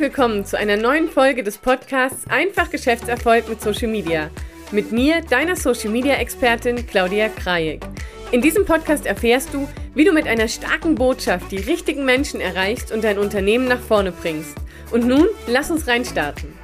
willkommen zu einer neuen Folge des Podcasts Einfach Geschäftserfolg mit Social Media. Mit mir, deiner Social Media Expertin Claudia Krajek. In diesem Podcast erfährst du, wie du mit einer starken Botschaft die richtigen Menschen erreichst und dein Unternehmen nach vorne bringst. Und nun, lass uns reinstarten.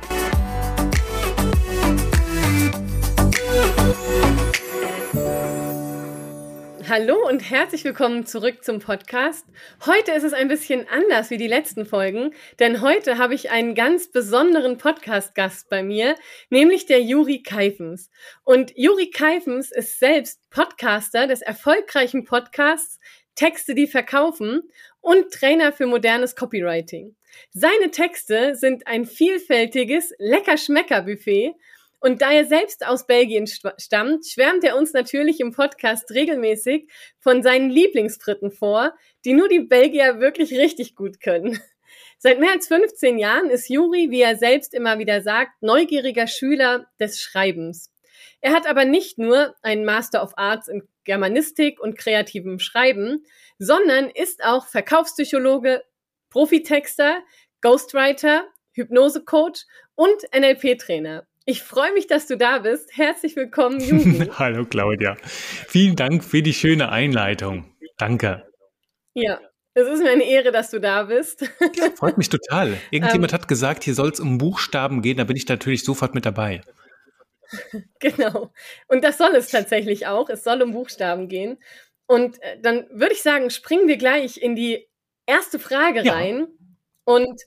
Hallo und herzlich willkommen zurück zum Podcast. Heute ist es ein bisschen anders wie die letzten Folgen, denn heute habe ich einen ganz besonderen Podcast-Gast bei mir, nämlich der Juri Keifens. Und Juri Keifens ist selbst Podcaster des erfolgreichen Podcasts Texte, die verkaufen und Trainer für modernes Copywriting. Seine Texte sind ein vielfältiges Lecker-Schmecker-Buffet und da er selbst aus Belgien stammt, schwärmt er uns natürlich im Podcast regelmäßig von seinen Lieblingsfritten vor, die nur die Belgier wirklich richtig gut können. Seit mehr als 15 Jahren ist Juri, wie er selbst immer wieder sagt, neugieriger Schüler des Schreibens. Er hat aber nicht nur einen Master of Arts in Germanistik und kreativem Schreiben, sondern ist auch Verkaufspsychologe, Profitexter, Ghostwriter, Hypnosecoach und NLP-Trainer. Ich freue mich, dass du da bist. Herzlich willkommen, Juri. Hallo, Claudia. Vielen Dank für die schöne Einleitung. Danke. Ja, es ist mir eine Ehre, dass du da bist. Ja, freut mich total. Irgendjemand ähm, hat gesagt, hier soll es um Buchstaben gehen, da bin ich natürlich sofort mit dabei. Genau. Und das soll es tatsächlich auch. Es soll um Buchstaben gehen. Und äh, dann würde ich sagen, springen wir gleich in die erste Frage ja. rein. Und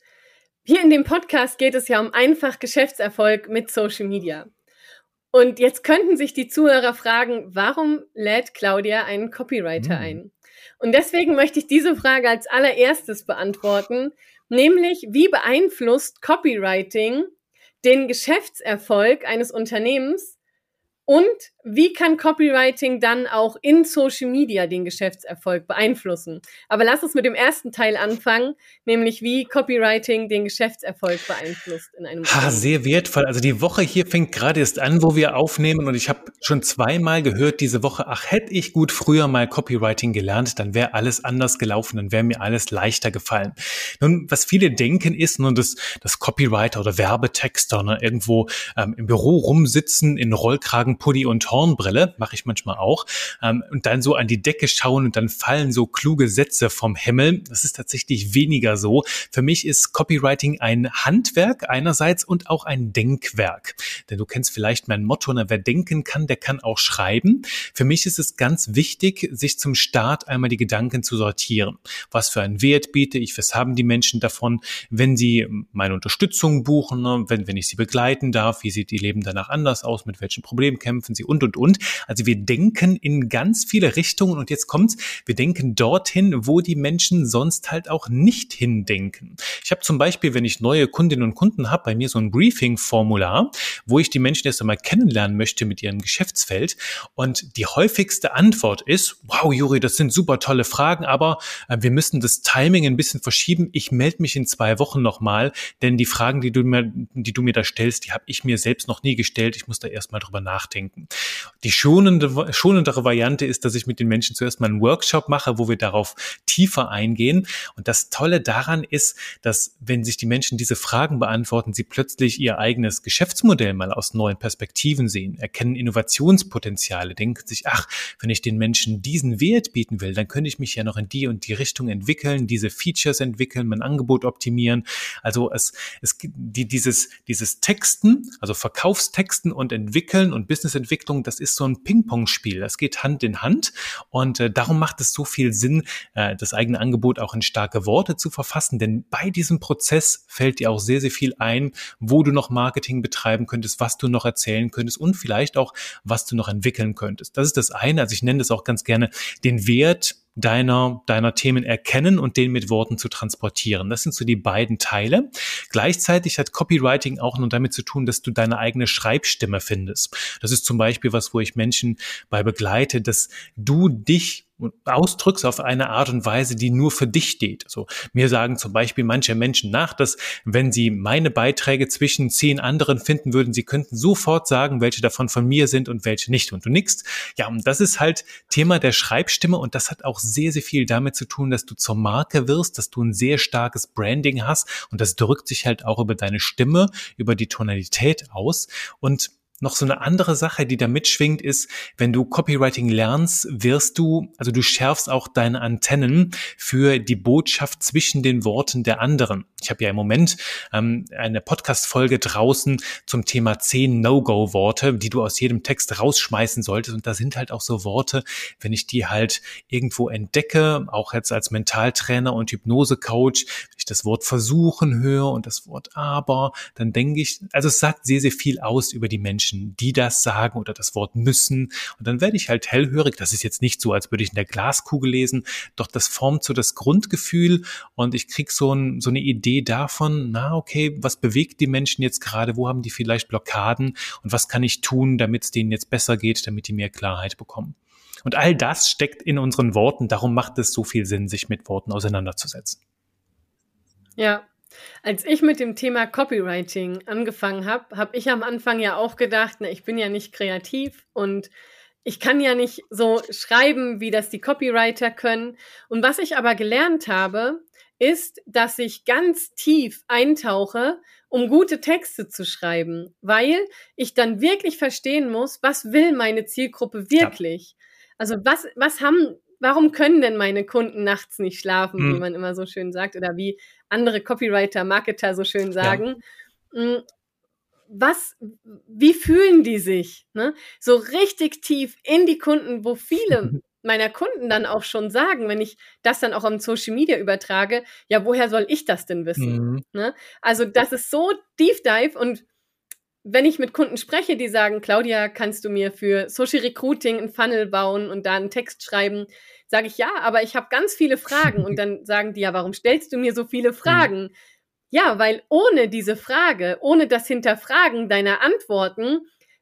hier in dem Podcast geht es ja um einfach Geschäftserfolg mit Social Media. Und jetzt könnten sich die Zuhörer fragen, warum lädt Claudia einen Copywriter hm. ein? Und deswegen möchte ich diese Frage als allererstes beantworten, nämlich wie beeinflusst Copywriting den Geschäftserfolg eines Unternehmens und wie kann Copywriting dann auch in Social Media den Geschäftserfolg beeinflussen? Aber lass uns mit dem ersten Teil anfangen, nämlich wie Copywriting den Geschäftserfolg beeinflusst in einem. Ha, sehr wertvoll. Also die Woche hier fängt gerade erst an, wo wir aufnehmen und ich habe schon zweimal gehört diese Woche, ach, hätte ich gut früher mal Copywriting gelernt, dann wäre alles anders gelaufen, dann wäre mir alles leichter gefallen. Nun, was viele denken ist, nun, dass, dass Copywriter oder Werbetexter ne, irgendwo ähm, im Büro rumsitzen in Rollkragen, Pulli und Horn Hornbrille, mache ich manchmal auch, ähm, und dann so an die Decke schauen und dann fallen so kluge Sätze vom Himmel. Das ist tatsächlich weniger so. Für mich ist Copywriting ein Handwerk einerseits und auch ein Denkwerk. Denn du kennst vielleicht mein Motto, na, wer denken kann, der kann auch schreiben. Für mich ist es ganz wichtig, sich zum Start einmal die Gedanken zu sortieren. Was für einen Wert biete ich? Was haben die Menschen davon, wenn sie meine Unterstützung buchen, ne? wenn, wenn ich sie begleiten darf? Wie sieht ihr Leben danach anders aus? Mit welchen Problemen kämpfen sie? Und, und, und. Also wir denken in ganz viele Richtungen und jetzt kommt's, wir denken dorthin, wo die Menschen sonst halt auch nicht hindenken. Ich habe zum Beispiel, wenn ich neue Kundinnen und Kunden habe, bei mir so ein Briefing-Formular, wo ich die Menschen erst einmal kennenlernen möchte mit ihrem Geschäftsfeld und die häufigste Antwort ist, wow, Juri, das sind super tolle Fragen, aber äh, wir müssen das Timing ein bisschen verschieben. Ich melde mich in zwei Wochen nochmal, denn die Fragen, die du mir, die du mir da stellst, die habe ich mir selbst noch nie gestellt. Ich muss da erstmal drüber nachdenken. Die schonende, schonendere Variante ist, dass ich mit den Menschen zuerst mal einen Workshop mache, wo wir darauf tiefer eingehen. Und das Tolle daran ist, dass wenn sich die Menschen diese Fragen beantworten, sie plötzlich ihr eigenes Geschäftsmodell mal aus neuen Perspektiven sehen, erkennen Innovationspotenziale, denken sich, ach, wenn ich den Menschen diesen Wert bieten will, dann könnte ich mich ja noch in die und die Richtung entwickeln, diese Features entwickeln, mein Angebot optimieren. Also es, es die, dieses, dieses Texten, also Verkaufstexten und Entwickeln und Businessentwicklung, das ist so ein Ping-Pong-Spiel. Das geht Hand in Hand und äh, darum macht es so viel Sinn, äh, das eigene Angebot auch in starke Worte zu verfassen, denn bei diesem Prozess fällt dir auch sehr, sehr viel ein, wo du noch Marketing betreiben könntest, was du noch erzählen könntest und vielleicht auch, was du noch entwickeln könntest. Das ist das eine. Also ich nenne das auch ganz gerne den Wert deiner, deiner Themen erkennen und den mit Worten zu transportieren. Das sind so die beiden Teile. Gleichzeitig hat Copywriting auch nur damit zu tun, dass du deine eigene Schreibstimme findest. Das ist zum Beispiel was, wo ich Menschen bei begleite, dass du dich ausdrückst auf eine Art und Weise, die nur für dich steht. Also mir sagen zum Beispiel manche Menschen nach, dass wenn sie meine Beiträge zwischen zehn anderen finden würden, sie könnten sofort sagen, welche davon von mir sind und welche nicht. Und du nickst. Ja, und das ist halt Thema der Schreibstimme und das hat auch sehr, sehr viel damit zu tun, dass du zur Marke wirst, dass du ein sehr starkes Branding hast und das drückt sich halt auch über deine Stimme, über die Tonalität aus und noch so eine andere Sache, die da mitschwingt, ist, wenn du Copywriting lernst, wirst du, also du schärfst auch deine Antennen für die Botschaft zwischen den Worten der anderen. Ich habe ja im Moment ähm, eine Podcast-Folge draußen zum Thema 10 No-Go-Worte, die du aus jedem Text rausschmeißen solltest. Und da sind halt auch so Worte, wenn ich die halt irgendwo entdecke, auch jetzt als Mentaltrainer und Hypnose-Coach, wenn ich das Wort versuchen höre und das Wort aber, dann denke ich, also es sagt sehr, sehr viel aus über die Menschen Menschen, die das sagen oder das Wort müssen. Und dann werde ich halt hellhörig. Das ist jetzt nicht so, als würde ich in der Glaskugel lesen, doch das formt so das Grundgefühl und ich krieg so, ein, so eine Idee davon, na okay, was bewegt die Menschen jetzt gerade, wo haben die vielleicht Blockaden und was kann ich tun, damit es denen jetzt besser geht, damit die mehr Klarheit bekommen. Und all das steckt in unseren Worten, darum macht es so viel Sinn, sich mit Worten auseinanderzusetzen. Ja, als ich mit dem Thema Copywriting angefangen habe, habe ich am Anfang ja auch gedacht, na, ich bin ja nicht kreativ und ich kann ja nicht so schreiben, wie das die Copywriter können. Und was ich aber gelernt habe, ist, dass ich ganz tief eintauche, um gute Texte zu schreiben, weil ich dann wirklich verstehen muss, was will meine Zielgruppe wirklich? Ja. Also was, was haben warum können denn meine Kunden nachts nicht schlafen, mhm. wie man immer so schön sagt, oder wie andere Copywriter, Marketer so schön sagen. Ja. Mm, was, wie fühlen die sich? Ne? So richtig tief in die Kunden, wo viele meiner Kunden dann auch schon sagen, wenn ich das dann auch am Social Media übertrage, ja, woher soll ich das denn wissen? Mhm. Ne? Also das ist so Deep Dive und wenn ich mit Kunden spreche, die sagen, Claudia, kannst du mir für Social Recruiting einen Funnel bauen und da einen Text schreiben, sage ich ja, aber ich habe ganz viele Fragen. Und dann sagen die ja, warum stellst du mir so viele Fragen? Mhm. Ja, weil ohne diese Frage, ohne das Hinterfragen deiner Antworten,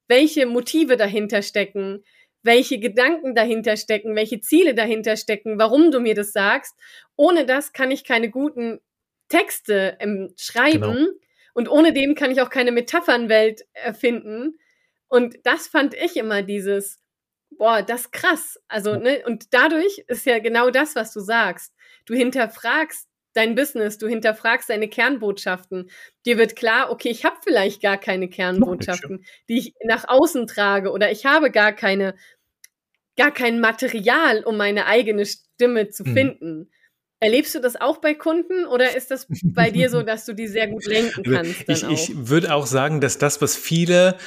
welche Motive dahinter stecken, welche Gedanken dahinter stecken, welche Ziele dahinter stecken, warum du mir das sagst, ohne das kann ich keine guten Texte ähm, schreiben. Genau und ohne dem kann ich auch keine Metaphernwelt erfinden. Und das fand ich immer dieses, boah, das ist krass. Also, ne, und dadurch ist ja genau das, was du sagst. Du hinterfragst dein Business, du hinterfragst deine Kernbotschaften. Dir wird klar, okay, ich habe vielleicht gar keine Kernbotschaften, die ich nach außen trage oder ich habe gar keine gar kein Material, um meine eigene Stimme zu mhm. finden. Erlebst du das auch bei Kunden oder ist das bei dir so, dass du die sehr gut lenken kannst? Ich, ich würde auch sagen, dass das, was viele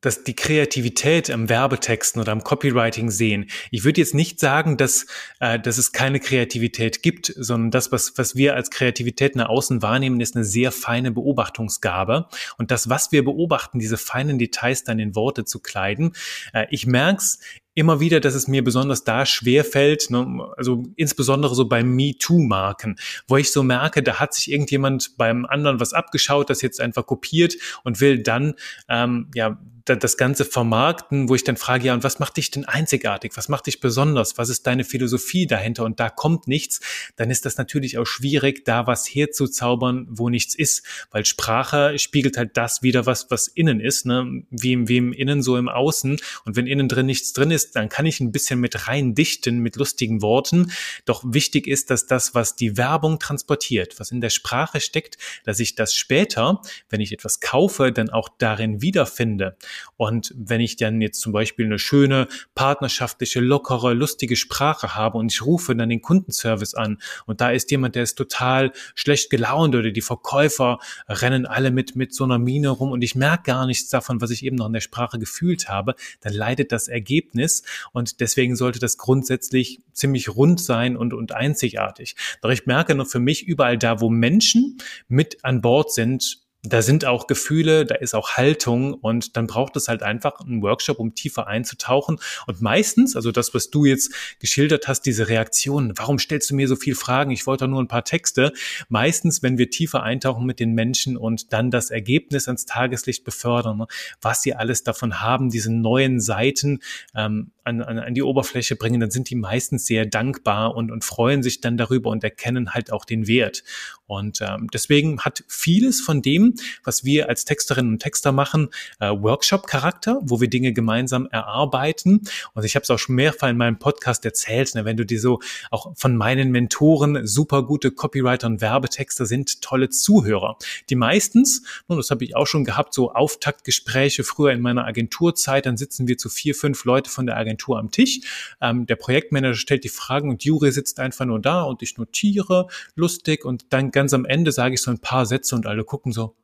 dass die Kreativität am Werbetexten oder am Copywriting sehen. Ich würde jetzt nicht sagen, dass, äh, dass es keine Kreativität gibt, sondern das, was, was wir als Kreativität nach außen wahrnehmen, ist eine sehr feine Beobachtungsgabe. Und das, was wir beobachten, diese feinen Details dann in Worte zu kleiden, äh, ich merke es immer wieder, dass es mir besonders da schwer fällt, ne, also insbesondere so bei MeToo-Marken, wo ich so merke, da hat sich irgendjemand beim anderen was abgeschaut, das jetzt einfach kopiert und will dann ähm, ja das Ganze vermarkten, wo ich dann frage, ja, und was macht dich denn einzigartig? Was macht dich besonders? Was ist deine Philosophie dahinter? Und da kommt nichts, dann ist das natürlich auch schwierig, da was herzuzaubern, wo nichts ist, weil Sprache spiegelt halt das wieder, was, was innen ist, ne? wie, im, wie im Innen, so im Außen. Und wenn innen drin nichts drin ist, dann kann ich ein bisschen mit rein dichten, mit lustigen Worten. Doch wichtig ist, dass das, was die Werbung transportiert, was in der Sprache steckt, dass ich das später, wenn ich etwas kaufe, dann auch darin wiederfinde. Und wenn ich dann jetzt zum Beispiel eine schöne, partnerschaftliche, lockere, lustige Sprache habe und ich rufe dann den Kundenservice an und da ist jemand, der ist total schlecht gelaunt oder die Verkäufer rennen alle mit, mit so einer Mine rum und ich merke gar nichts davon, was ich eben noch in der Sprache gefühlt habe, dann leidet das Ergebnis und deswegen sollte das grundsätzlich ziemlich rund sein und, und einzigartig. Doch ich merke noch für mich überall da, wo Menschen mit an Bord sind, da sind auch Gefühle, da ist auch Haltung und dann braucht es halt einfach einen Workshop, um tiefer einzutauchen. Und meistens, also das, was du jetzt geschildert hast, diese Reaktionen, warum stellst du mir so viel Fragen? Ich wollte nur ein paar Texte. Meistens, wenn wir tiefer eintauchen mit den Menschen und dann das Ergebnis ans Tageslicht befördern, ne, was sie alles davon haben, diese neuen Seiten ähm, an, an, an die Oberfläche bringen, dann sind die meistens sehr dankbar und, und freuen sich dann darüber und erkennen halt auch den Wert. Und ähm, deswegen hat vieles von dem, was wir als Texterinnen und Texter machen, äh, Workshop-Charakter, wo wir Dinge gemeinsam erarbeiten. Und ich habe es auch schon mehrfach in meinem Podcast erzählt, ne, wenn du dir so auch von meinen Mentoren super gute Copywriter und Werbetexter sind, tolle Zuhörer. Die meistens, und das habe ich auch schon gehabt, so Auftaktgespräche früher in meiner Agenturzeit, dann sitzen wir zu vier, fünf Leute von der Agentur am Tisch. Ähm, der Projektmanager stellt die Fragen und Juri sitzt einfach nur da und ich notiere lustig und dann ganz am Ende sage ich so ein paar Sätze und alle gucken so,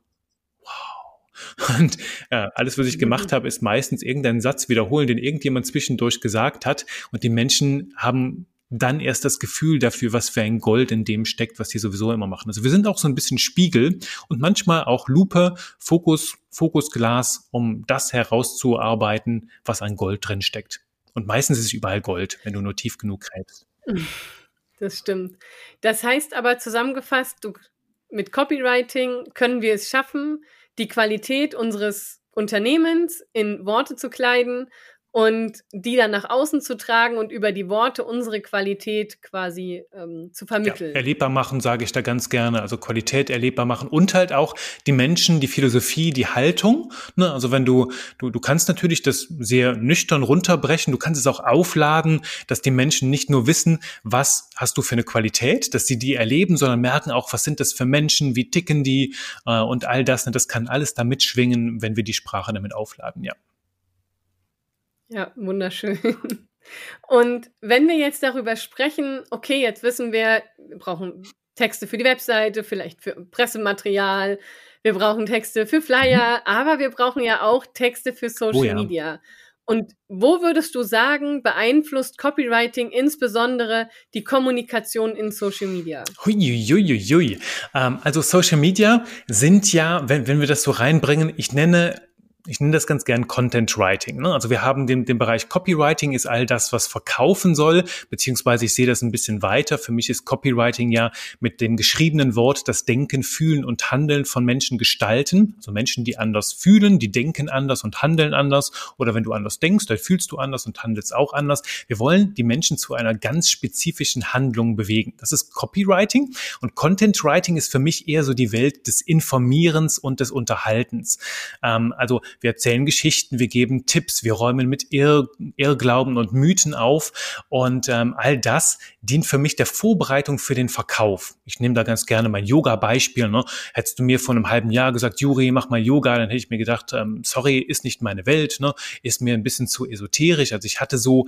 wow. Und äh, alles, was ich gemacht habe, ist meistens irgendeinen Satz wiederholen, den irgendjemand zwischendurch gesagt hat. Und die Menschen haben dann erst das Gefühl dafür, was für ein Gold in dem steckt, was die sowieso immer machen. Also wir sind auch so ein bisschen Spiegel und manchmal auch Lupe, Fokus, Fokusglas, um das herauszuarbeiten, was an Gold drin steckt. Und meistens ist es überall Gold, wenn du nur tief genug gräbst. Das stimmt. Das heißt aber zusammengefasst, du, mit Copywriting können wir es schaffen, die Qualität unseres Unternehmens in Worte zu kleiden und die dann nach außen zu tragen und über die Worte unsere Qualität quasi ähm, zu vermitteln. Ja, erlebbar machen, sage ich da ganz gerne. Also Qualität erlebbar machen und halt auch die Menschen, die Philosophie, die Haltung. Ne? Also wenn du, du, du kannst natürlich das sehr nüchtern runterbrechen, du kannst es auch aufladen, dass die Menschen nicht nur wissen, was hast du für eine Qualität, dass sie die erleben, sondern merken auch, was sind das für Menschen, wie ticken die äh, und all das. Ne? Das kann alles da mitschwingen, wenn wir die Sprache damit aufladen, ja. Ja, wunderschön. Und wenn wir jetzt darüber sprechen, okay, jetzt wissen wir, wir brauchen Texte für die Webseite, vielleicht für Pressematerial, wir brauchen Texte für Flyer, mhm. aber wir brauchen ja auch Texte für Social oh ja. Media. Und wo würdest du sagen, beeinflusst Copywriting insbesondere die Kommunikation in Social Media? Huiuiuiui. Ähm, also Social Media sind ja, wenn, wenn wir das so reinbringen, ich nenne ich nenne das ganz gern Content Writing. Ne? Also wir haben den, den Bereich Copywriting ist all das, was verkaufen soll, beziehungsweise ich sehe das ein bisschen weiter. Für mich ist Copywriting ja mit dem geschriebenen Wort das Denken, Fühlen und Handeln von Menschen gestalten. Also Menschen, die anders fühlen, die denken anders und handeln anders. Oder wenn du anders denkst, dann fühlst du anders und handelst auch anders. Wir wollen die Menschen zu einer ganz spezifischen Handlung bewegen. Das ist Copywriting. Und Content Writing ist für mich eher so die Welt des Informierens und des Unterhaltens. Ähm, also wir erzählen Geschichten, wir geben Tipps, wir räumen mit Irr Irrglauben und Mythen auf und ähm, all das dient für mich der Vorbereitung für den Verkauf. Ich nehme da ganz gerne mein Yoga-Beispiel. Ne? Hättest du mir vor einem halben Jahr gesagt, Juri, mach mal Yoga, dann hätte ich mir gedacht, ähm, sorry, ist nicht meine Welt, ne? ist mir ein bisschen zu esoterisch. Also ich hatte so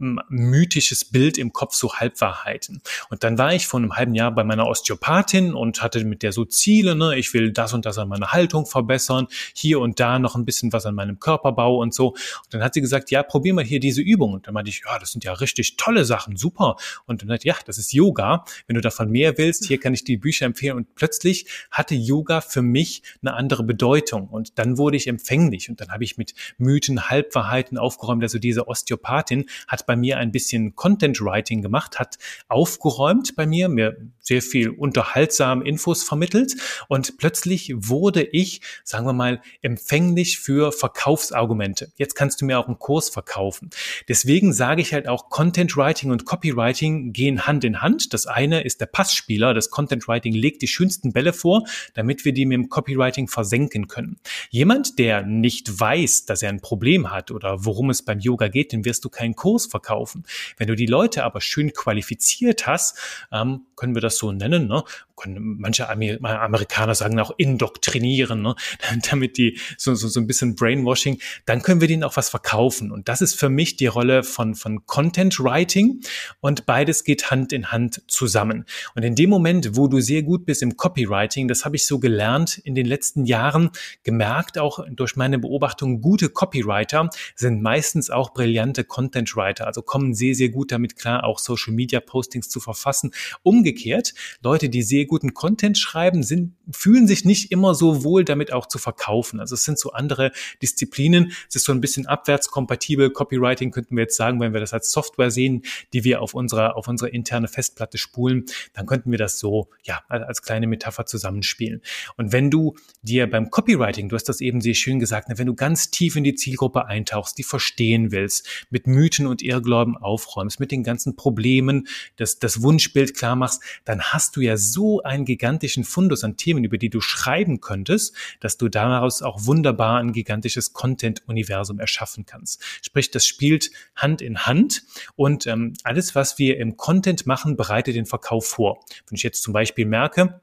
mythisches Bild im Kopf, so Halbwahrheiten. Und dann war ich vor einem halben Jahr bei meiner Osteopathin und hatte mit der so Ziele, ne, ich will das und das an meiner Haltung verbessern, hier und da noch ein bisschen was an meinem Körperbau und so. Und dann hat sie gesagt, ja, probier mal hier diese Übung. Und dann meinte ich, ja, das sind ja richtig tolle Sachen, super. Und dann hat ja, das ist Yoga. Wenn du davon mehr willst, hier kann ich die Bücher empfehlen. Und plötzlich hatte Yoga für mich eine andere Bedeutung. Und dann wurde ich empfänglich. Und dann habe ich mit Mythen, Halbwahrheiten aufgeräumt. Also diese Osteopathin hat bei mir ein bisschen Content Writing gemacht, hat aufgeräumt bei mir, mir sehr viel unterhaltsam Infos vermittelt und plötzlich wurde ich, sagen wir mal, empfänglich für Verkaufsargumente. Jetzt kannst du mir auch einen Kurs verkaufen. Deswegen sage ich halt auch, Content Writing und Copywriting gehen Hand in Hand. Das eine ist der Passspieler. Das Content Writing legt die schönsten Bälle vor, damit wir die mit dem Copywriting versenken können. Jemand, der nicht weiß, dass er ein Problem hat oder worum es beim Yoga geht, den wirst du keinen Kurs verkaufen verkaufen. Wenn du die Leute aber schön qualifiziert hast, ähm, können wir das so nennen, ne? Manche Amerikaner sagen auch indoktrinieren, ne? damit die so, so, so ein bisschen Brainwashing, dann können wir denen auch was verkaufen. Und das ist für mich die Rolle von, von Content Writing und beides geht Hand in Hand zusammen. Und in dem Moment, wo du sehr gut bist im Copywriting, das habe ich so gelernt in den letzten Jahren, gemerkt auch durch meine Beobachtung, gute Copywriter sind meistens auch brillante Content Writer, also kommen sehr, sehr gut damit klar, auch Social Media Postings zu verfassen. Umgekehrt, Leute, die sehr guten Content schreiben, sind, fühlen sich nicht immer so wohl damit auch zu verkaufen. Also es sind so andere Disziplinen. Es ist so ein bisschen abwärtskompatibel. Copywriting könnten wir jetzt sagen, wenn wir das als Software sehen, die wir auf unserer, auf unsere interne Festplatte spulen, dann könnten wir das so, ja, als kleine Metapher zusammenspielen. Und wenn du dir beim Copywriting, du hast das eben sehr schön gesagt, ne, wenn du ganz tief in die Zielgruppe eintauchst, die verstehen willst, mit Mythen und Irrglauben aufräumst, mit den ganzen Problemen, das, das Wunschbild klar machst, dann hast du ja so einen gigantischen Fundus an Themen, über die du schreiben könntest, dass du daraus auch wunderbar ein gigantisches Content-Universum erschaffen kannst. Sprich, das spielt Hand in Hand und ähm, alles, was wir im Content machen, bereitet den Verkauf vor. Wenn ich jetzt zum Beispiel merke,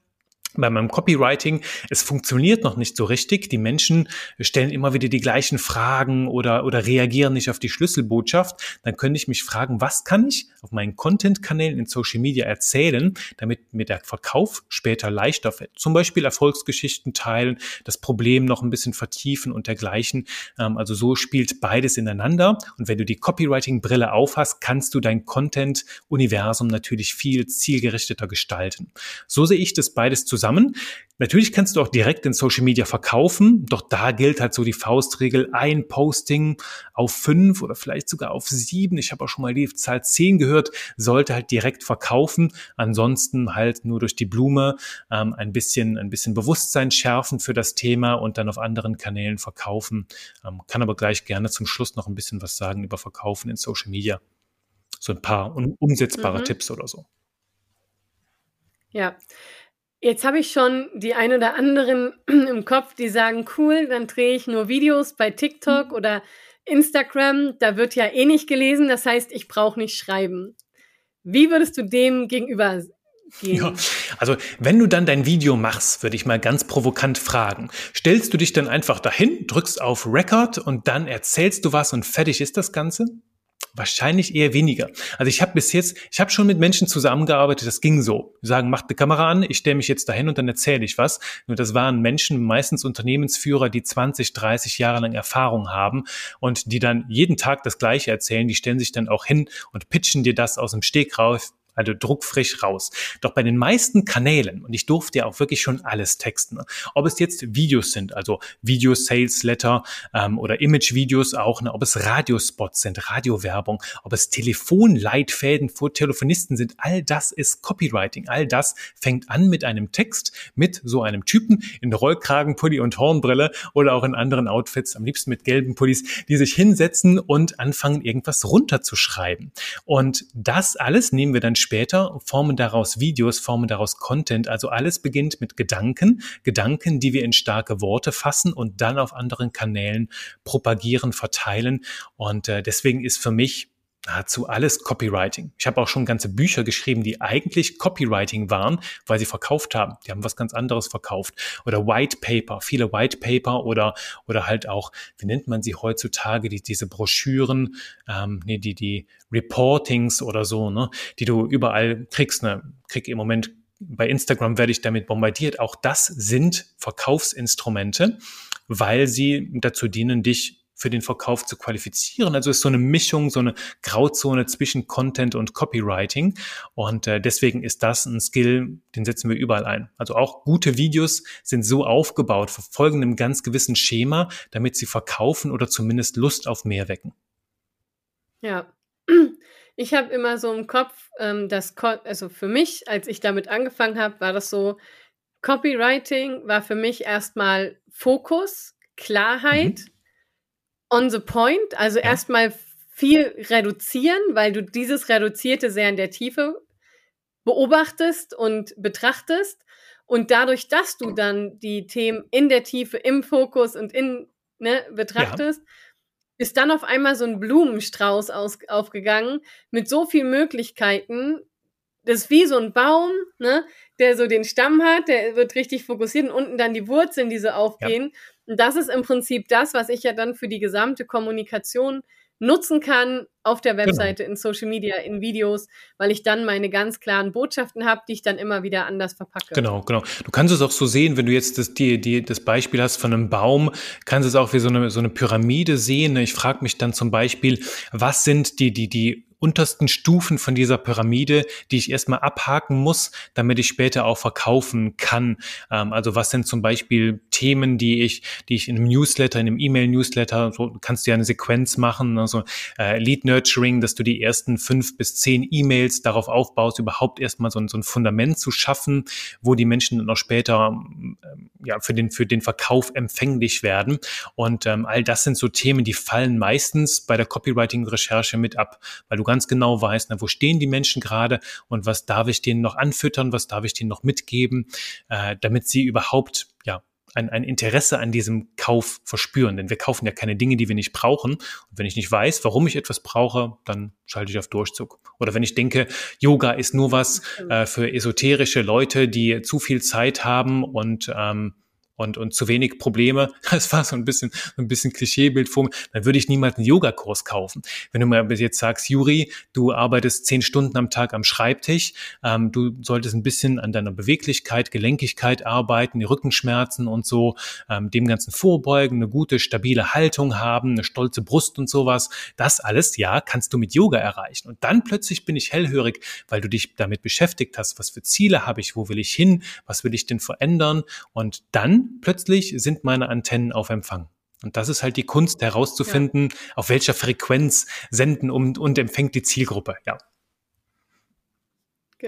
bei meinem Copywriting, es funktioniert noch nicht so richtig. Die Menschen stellen immer wieder die gleichen Fragen oder, oder reagieren nicht auf die Schlüsselbotschaft. Dann könnte ich mich fragen, was kann ich auf meinen Content-Kanälen in Social Media erzählen, damit mir der Verkauf später leichter fällt. Zum Beispiel Erfolgsgeschichten teilen, das Problem noch ein bisschen vertiefen und dergleichen. Ähm, also so spielt beides ineinander. Und wenn du die Copywriting-Brille aufhast, kannst du dein Content-Universum natürlich viel zielgerichteter gestalten. So sehe ich das beides zusammen zusammen. Natürlich kannst du auch direkt in Social Media verkaufen, doch da gilt halt so die Faustregel, ein Posting auf fünf oder vielleicht sogar auf sieben, ich habe auch schon mal die Zahl zehn gehört, sollte halt direkt verkaufen. Ansonsten halt nur durch die Blume ähm, ein bisschen, ein bisschen Bewusstsein schärfen für das Thema und dann auf anderen Kanälen verkaufen. Ähm, kann aber gleich gerne zum Schluss noch ein bisschen was sagen über Verkaufen in Social Media. So ein paar umsetzbare mhm. Tipps oder so. Ja, Jetzt habe ich schon die ein oder anderen im Kopf, die sagen, cool, dann drehe ich nur Videos bei TikTok oder Instagram. Da wird ja eh nicht gelesen, das heißt, ich brauche nicht schreiben. Wie würdest du dem gegenüber gehen? Ja, also wenn du dann dein Video machst, würde ich mal ganz provokant fragen. Stellst du dich dann einfach dahin, drückst auf Record und dann erzählst du was und fertig ist das Ganze? Wahrscheinlich eher weniger. Also ich habe bis jetzt, ich habe schon mit Menschen zusammengearbeitet, das ging so. Die sagen, macht eine Kamera an, ich stelle mich jetzt dahin und dann erzähle ich was. Nur das waren Menschen, meistens Unternehmensführer, die 20, 30 Jahre lang Erfahrung haben und die dann jeden Tag das Gleiche erzählen. Die stellen sich dann auch hin und pitchen dir das aus dem Stegreif also druckfrisch raus. Doch bei den meisten Kanälen, und ich durfte ja auch wirklich schon alles texten, ob es jetzt Videos sind, also Video-Sales-Letter ähm, oder Image-Videos auch, ne, ob es Radiospots sind, Radiowerbung, ob es Telefonleitfäden vor Telefonisten sind, all das ist Copywriting. All das fängt an mit einem Text, mit so einem Typen in Rollkragenpulli und Hornbrille oder auch in anderen Outfits, am liebsten mit gelben Pullis, die sich hinsetzen und anfangen, irgendwas runterzuschreiben. Und das alles nehmen wir dann formen daraus Videos, formen daraus Content. Also alles beginnt mit Gedanken, Gedanken, die wir in starke Worte fassen und dann auf anderen Kanälen propagieren, verteilen. Und äh, deswegen ist für mich nahezu alles Copywriting. Ich habe auch schon ganze Bücher geschrieben, die eigentlich Copywriting waren, weil sie verkauft haben. Die haben was ganz anderes verkauft. Oder White Paper, viele White Paper oder, oder halt auch, wie nennt man sie heutzutage, die, diese Broschüren, ähm, nee, die, die Reportings oder so, ne, die du überall kriegst. Ne, krieg im Moment bei Instagram werde ich damit bombardiert. Auch das sind Verkaufsinstrumente, weil sie dazu dienen, dich für den Verkauf zu qualifizieren. Also ist so eine Mischung, so eine Grauzone zwischen Content und Copywriting. Und äh, deswegen ist das ein Skill, den setzen wir überall ein. Also auch gute Videos sind so aufgebaut, verfolgen einem ganz gewissen Schema, damit sie verkaufen oder zumindest Lust auf mehr wecken. Ja. Ich habe immer so im Kopf, ähm, dass, also für mich, als ich damit angefangen habe, war das so, Copywriting war für mich erstmal Fokus, Klarheit, mhm on the point, also ja. erstmal viel reduzieren, weil du dieses Reduzierte sehr in der Tiefe beobachtest und betrachtest. Und dadurch, dass du dann die Themen in der Tiefe, im Fokus und in ne, betrachtest, ja. ist dann auf einmal so ein Blumenstrauß aus, aufgegangen mit so vielen Möglichkeiten. Das ist wie so ein Baum, ne, der so den Stamm hat, der wird richtig fokussiert und unten dann die Wurzeln, die so aufgehen. Ja. Und das ist im Prinzip das, was ich ja dann für die gesamte Kommunikation nutzen kann auf der genau. Webseite, genau. in Social Media, in Videos, weil ich dann meine ganz klaren Botschaften habe, die ich dann immer wieder anders verpacke. Genau, genau. Du kannst es auch so sehen, wenn du jetzt das, die, die, das Beispiel hast von einem Baum, kannst du es auch wie so eine, so eine Pyramide sehen. Ich frage mich dann zum Beispiel, was sind die, die, die untersten Stufen von dieser Pyramide, die ich erstmal abhaken muss, damit ich später auch verkaufen kann. Ähm, also was sind zum Beispiel Themen, die ich, die ich in einem Newsletter, in einem E-Mail-Newsletter, so kannst du ja eine Sequenz machen, also äh, Lead Nurturing, dass du die ersten fünf bis zehn E-Mails darauf aufbaust, überhaupt erstmal so, so ein Fundament zu schaffen, wo die Menschen dann auch später ähm, ja für den für den Verkauf empfänglich werden. Und ähm, all das sind so Themen, die fallen meistens bei der Copywriting-Recherche mit ab, weil du ganz genau weißt, na, wo stehen die Menschen gerade und was darf ich denen noch anfüttern, was darf ich denen noch mitgeben, äh, damit sie überhaupt ja ein, ein Interesse an diesem Kauf verspüren. Denn wir kaufen ja keine Dinge, die wir nicht brauchen. Und wenn ich nicht weiß, warum ich etwas brauche, dann schalte ich auf Durchzug. Oder wenn ich denke, Yoga ist nur was äh, für esoterische Leute, die zu viel Zeit haben und ähm, und, und zu wenig Probleme, das war so ein bisschen, ein bisschen Klischeebild vor mir, dann würde ich niemals einen Yogakurs kaufen. Wenn du mir jetzt sagst, Juri, du arbeitest zehn Stunden am Tag am Schreibtisch, ähm, du solltest ein bisschen an deiner Beweglichkeit, Gelenkigkeit arbeiten, die Rückenschmerzen und so, ähm, dem Ganzen vorbeugen, eine gute, stabile Haltung haben, eine stolze Brust und sowas. Das alles, ja, kannst du mit Yoga erreichen. Und dann plötzlich bin ich hellhörig, weil du dich damit beschäftigt hast, was für Ziele habe ich, wo will ich hin, was will ich denn verändern? Und dann plötzlich sind meine Antennen auf Empfang. Und das ist halt die Kunst herauszufinden, ja. auf welcher Frequenz senden und, und empfängt die Zielgruppe, ja.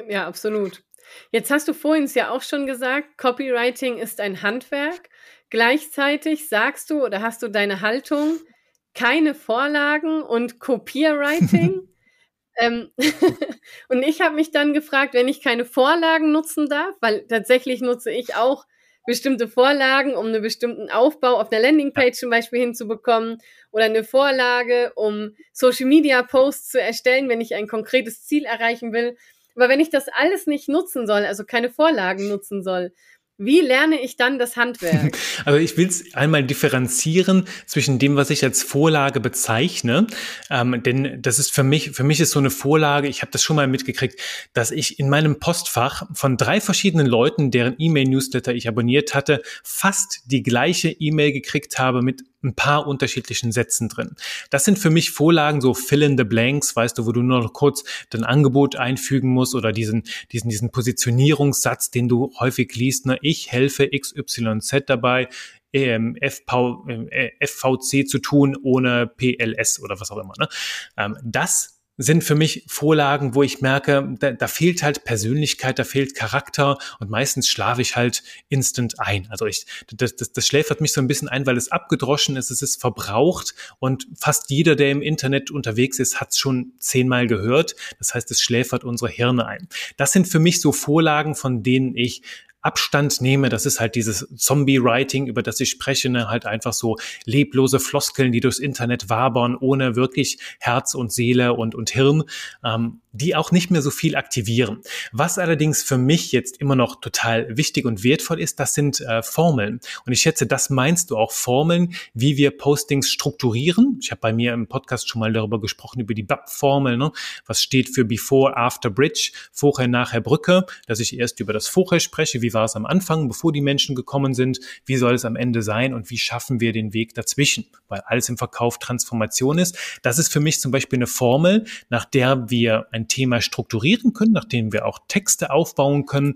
Ja, absolut. Jetzt hast du vorhin es ja auch schon gesagt, Copywriting ist ein Handwerk. Gleichzeitig sagst du oder hast du deine Haltung, keine Vorlagen und Copywriting. ähm, und ich habe mich dann gefragt, wenn ich keine Vorlagen nutzen darf, weil tatsächlich nutze ich auch bestimmte Vorlagen, um einen bestimmten Aufbau auf einer Landingpage zum Beispiel hinzubekommen oder eine Vorlage, um Social Media Posts zu erstellen, wenn ich ein konkretes Ziel erreichen will. Aber wenn ich das alles nicht nutzen soll, also keine Vorlagen nutzen soll, wie lerne ich dann das Handwerk? Also ich will es einmal differenzieren zwischen dem, was ich als Vorlage bezeichne, ähm, denn das ist für mich, für mich ist so eine Vorlage, ich habe das schon mal mitgekriegt, dass ich in meinem Postfach von drei verschiedenen Leuten, deren E-Mail-Newsletter ich abonniert hatte, fast die gleiche E-Mail gekriegt habe mit ein paar unterschiedlichen Sätzen drin. Das sind für mich Vorlagen, so fill in the blanks, weißt du, wo du nur noch kurz dein Angebot einfügen musst oder diesen, diesen, diesen Positionierungssatz, den du häufig liest, ne? ich helfe XYZ dabei, ähm, FV, äh, FVC zu tun ohne PLS oder was auch immer. Ne? Ähm, das sind für mich Vorlagen, wo ich merke, da, da fehlt halt Persönlichkeit, da fehlt Charakter und meistens schlafe ich halt instant ein. Also ich, das, das, das schläfert mich so ein bisschen ein, weil es abgedroschen ist, es ist verbraucht und fast jeder, der im Internet unterwegs ist, hat es schon zehnmal gehört. Das heißt, es schläfert unsere Hirne ein. Das sind für mich so Vorlagen, von denen ich Abstand nehme, das ist halt dieses Zombie-Writing, über das ich spreche, ne? halt einfach so leblose Floskeln, die durchs Internet wabern, ohne wirklich Herz und Seele und, und Hirn. Ähm, die auch nicht mehr so viel aktivieren. Was allerdings für mich jetzt immer noch total wichtig und wertvoll ist, das sind äh, Formeln. Und ich schätze, das meinst du auch Formeln, wie wir Postings strukturieren. Ich habe bei mir im Podcast schon mal darüber gesprochen, über die BAP-Formel, ne? was steht für Before, After Bridge, vorher, nachher Brücke, dass ich erst über das Vorher spreche, wie war es am Anfang, bevor die Menschen gekommen sind, wie soll es am Ende sein und wie schaffen wir den Weg dazwischen, weil alles im Verkauf Transformation ist. Das ist für mich zum Beispiel eine Formel, nach der wir ein Thema strukturieren können, nachdem wir auch Texte aufbauen können,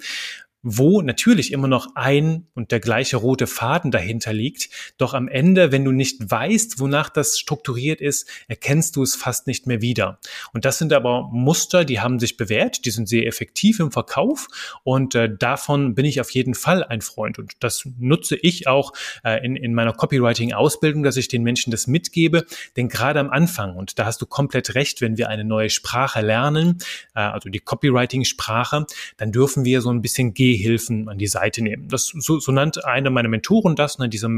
wo natürlich immer noch ein und der gleiche rote Faden dahinter liegt. Doch am Ende, wenn du nicht weißt, wonach das strukturiert ist, erkennst du es fast nicht mehr wieder. Und das sind aber Muster, die haben sich bewährt, die sind sehr effektiv im Verkauf und äh, davon bin ich auf jeden Fall ein Freund. Und das nutze ich auch äh, in, in meiner Copywriting-Ausbildung, dass ich den Menschen das mitgebe. Denn gerade am Anfang, und da hast du komplett recht, wenn wir eine neue Sprache lernen, äh, also die Copywriting-Sprache, dann dürfen wir so ein bisschen gehen Gehhilfen an die Seite nehmen. Das, so, so nannte einer meiner Mentoren das, ne, diese,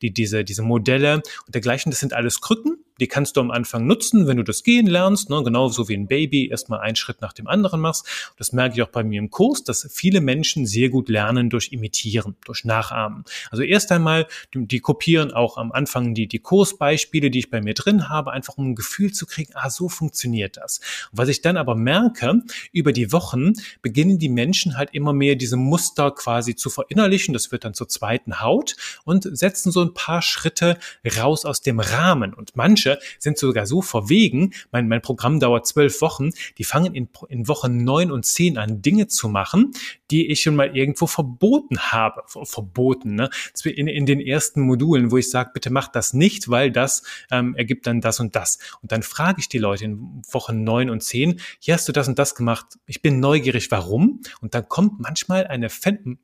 die, diese, diese Modelle und dergleichen. Das sind alles Krücken, die kannst du am Anfang nutzen, wenn du das Gehen lernst, ne, genauso wie ein Baby erstmal einen Schritt nach dem anderen machst. Das merke ich auch bei mir im Kurs, dass viele Menschen sehr gut lernen durch Imitieren, durch Nachahmen. Also erst einmal, die, die kopieren auch am Anfang die, die Kursbeispiele, die ich bei mir drin habe, einfach um ein Gefühl zu kriegen, ah, so funktioniert das. Und was ich dann aber merke, über die Wochen beginnen die Menschen halt immer mehr diese Muster quasi zu verinnerlichen. Das wird dann zur zweiten Haut und setzen so ein paar Schritte raus aus dem Rahmen. Und manche Manche sind sogar so verwegen, mein, mein Programm dauert zwölf Wochen, die fangen in, in Woche neun und zehn an, Dinge zu machen, die ich schon mal irgendwo verboten habe. Verboten, ne? In, in den ersten Modulen, wo ich sage, bitte mach das nicht, weil das ähm, ergibt dann das und das. Und dann frage ich die Leute in Woche neun und zehn, hier hast du das und das gemacht. Ich bin neugierig, warum? Und dann kommt manchmal eine,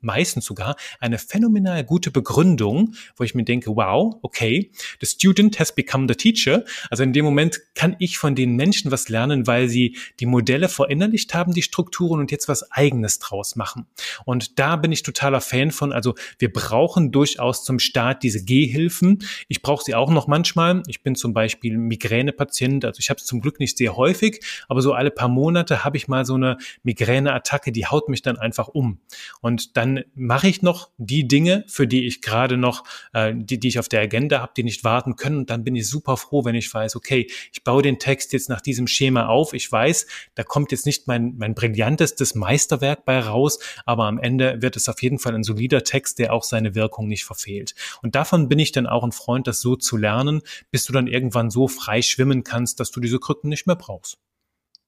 meistens sogar, eine phänomenal gute Begründung, wo ich mir denke, wow, okay, the student has become the teacher. Also in dem Moment kann ich von den Menschen was lernen, weil sie die Modelle verinnerlicht haben, die Strukturen und jetzt was eigenes draus machen. Und da bin ich totaler Fan von. Also wir brauchen durchaus zum Start diese Gehhilfen. Ich brauche sie auch noch manchmal. Ich bin zum Beispiel Migränepatient. Also ich habe es zum Glück nicht sehr häufig, aber so alle paar Monate habe ich mal so eine Migräneattacke, die haut mich dann einfach um. Und dann mache ich noch die Dinge, für die ich gerade noch, äh, die, die ich auf der Agenda habe, die nicht warten können. Und dann bin ich super froh, wenn ich weiß, okay, ich baue den Text jetzt nach diesem Schema auf. Ich weiß, da kommt jetzt nicht mein, mein brillantestes Meisterwerk bei raus, aber am Ende wird es auf jeden Fall ein solider Text, der auch seine Wirkung nicht verfehlt. Und davon bin ich dann auch ein Freund, das so zu lernen, bis du dann irgendwann so frei schwimmen kannst, dass du diese Krücken nicht mehr brauchst.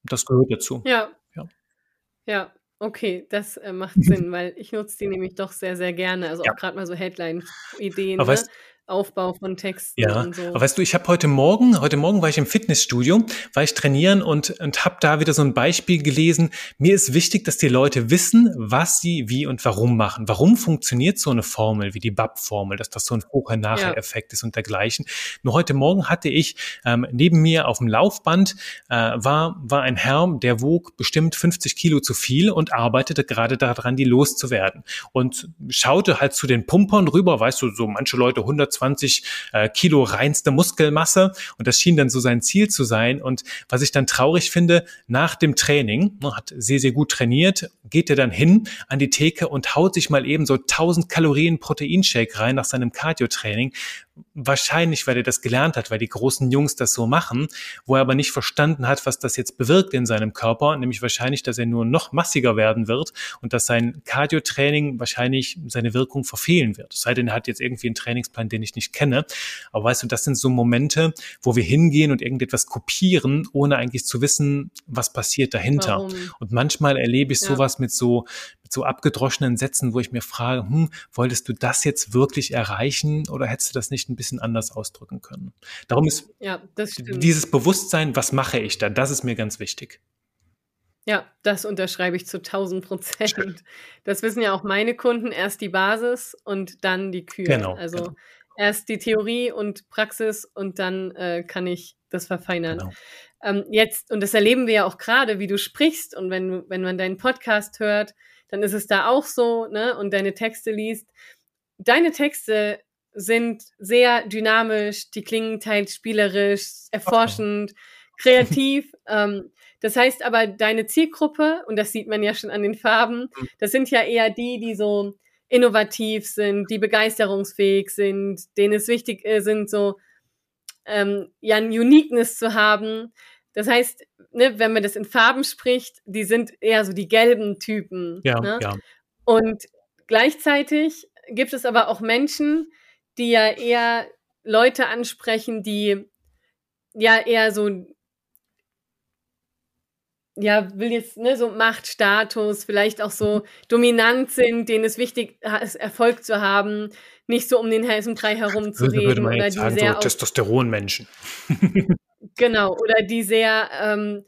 Das gehört dazu. Ja. Ja. Ja. Okay, das äh, macht Sinn, weil ich nutze die nämlich doch sehr, sehr gerne. Also ja. auch gerade mal so Headline-Ideen. Ne? Weißt, Aufbau von Texten ja, und so. Aber weißt du, ich habe heute Morgen, heute Morgen war ich im Fitnessstudio, war ich trainieren und, und habe da wieder so ein Beispiel gelesen. Mir ist wichtig, dass die Leute wissen, was sie wie und warum machen. Warum funktioniert so eine Formel wie die BAP-Formel, dass das so ein Vorher-Nachher-Effekt ja. ist und dergleichen. Nur heute Morgen hatte ich ähm, neben mir auf dem Laufband äh, war, war ein Herr, der wog bestimmt 50 Kilo zu viel und arbeitete gerade daran, die loszuwerden. Und schaute halt zu den Pumpern rüber, weißt du, so manche Leute 100 120 äh, Kilo reinste Muskelmasse und das schien dann so sein Ziel zu sein. Und was ich dann traurig finde, nach dem Training, ne, hat sehr, sehr gut trainiert, geht er dann hin an die Theke und haut sich mal eben so 1000 Kalorien Proteinshake rein nach seinem Cardio-Training, wahrscheinlich, weil er das gelernt hat, weil die großen Jungs das so machen, wo er aber nicht verstanden hat, was das jetzt bewirkt in seinem Körper, nämlich wahrscheinlich, dass er nur noch massiger werden wird und dass sein Cardio-Training wahrscheinlich seine Wirkung verfehlen wird. Es sei denn, er hat jetzt irgendwie einen Trainingsplan, den ich nicht kenne. Aber weißt du, das sind so Momente, wo wir hingehen und irgendetwas kopieren, ohne eigentlich zu wissen, was passiert dahinter. Warum? Und manchmal erlebe ich sowas ja. mit so, so abgedroschenen Sätzen, wo ich mir frage, hm, wolltest du das jetzt wirklich erreichen oder hättest du das nicht ein bisschen anders ausdrücken können? Darum ist ja, dieses Bewusstsein, was mache ich da, das ist mir ganz wichtig. Ja, das unterschreibe ich zu 1000 Prozent. Das wissen ja auch meine Kunden. Erst die Basis und dann die Kühe. Genau. Also genau. erst die Theorie und Praxis und dann äh, kann ich das verfeinern. Genau. Ähm, jetzt, und das erleben wir ja auch gerade, wie du sprichst und wenn, wenn man deinen Podcast hört, dann ist es da auch so, ne, und deine Texte liest. Deine Texte sind sehr dynamisch, die klingen teils spielerisch, erforschend, kreativ. ähm, das heißt aber, deine Zielgruppe, und das sieht man ja schon an den Farben, mhm. das sind ja eher die, die so innovativ sind, die begeisterungsfähig sind, denen es wichtig ist, sind, so ähm, ja ein Uniqueness zu haben. Das heißt, ne, wenn man das in Farben spricht, die sind eher so die gelben Typen. Ja, ne? ja. Und gleichzeitig gibt es aber auch Menschen, die ja eher Leute ansprechen, die ja eher so ja, will jetzt, ne, so Machtstatus, vielleicht auch so dominant sind, denen es wichtig ist, Erfolg zu haben, nicht so um den heißen Brei herumzureden. Würde man oder jetzt die sagen, sehr so Testosteronmenschen. Genau, oder die sehr, ähm,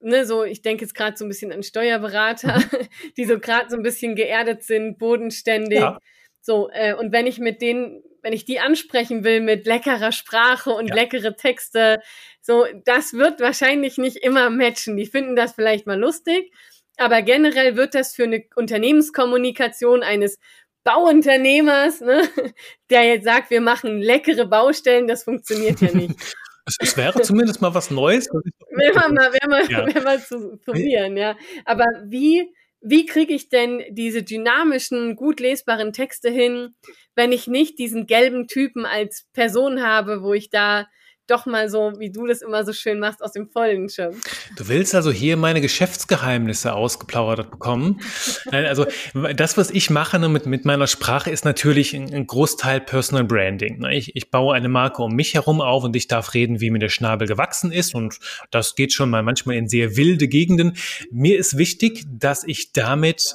ne, so, ich denke jetzt gerade so ein bisschen an Steuerberater, mhm. die so gerade so ein bisschen geerdet sind, bodenständig. Ja. So, äh, und wenn ich mit denen, wenn ich die ansprechen will mit leckerer Sprache und ja. leckere Texte, so, das wird wahrscheinlich nicht immer matchen. Die finden das vielleicht mal lustig, aber generell wird das für eine Unternehmenskommunikation eines Bauunternehmers, ne, der jetzt sagt, wir machen leckere Baustellen, das funktioniert ja nicht. Es, es wäre zumindest mal was Neues. Wäre mal, wär mal, ja. wär mal zu probieren, ja. Aber wie, wie kriege ich denn diese dynamischen, gut lesbaren Texte hin, wenn ich nicht diesen gelben Typen als Person habe, wo ich da doch mal so, wie du das immer so schön machst, aus dem vollen Schirm. Du willst also hier meine Geschäftsgeheimnisse ausgeplaudert bekommen. also das, was ich mache ne, mit, mit meiner Sprache, ist natürlich ein, ein Großteil Personal Branding. Ne? Ich, ich baue eine Marke um mich herum auf und ich darf reden, wie mir der Schnabel gewachsen ist. Und das geht schon mal manchmal in sehr wilde Gegenden. Mir ist wichtig, dass ich damit